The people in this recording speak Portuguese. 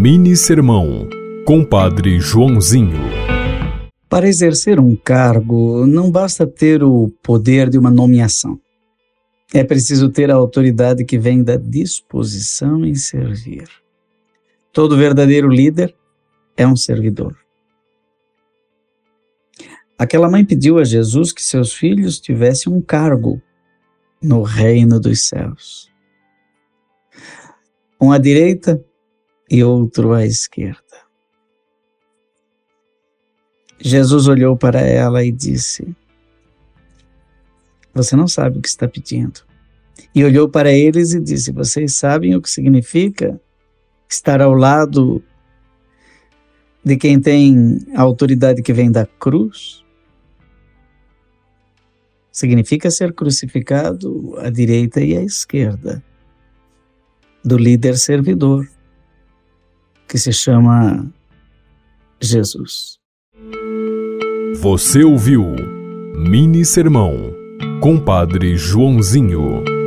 Mini Sermão, Compadre Joãozinho. Para exercer um cargo, não basta ter o poder de uma nomeação. É preciso ter a autoridade que vem da disposição em servir. Todo verdadeiro líder é um servidor. Aquela mãe pediu a Jesus que seus filhos tivessem um cargo no reino dos céus. Um à direita e outro à esquerda. Jesus olhou para ela e disse: Você não sabe o que está pedindo. E olhou para eles e disse: Vocês sabem o que significa estar ao lado de quem tem a autoridade que vem da cruz? Significa ser crucificado à direita e à esquerda do líder servidor, que se chama Jesus. Você ouviu Mini Sermão, Compadre Joãozinho.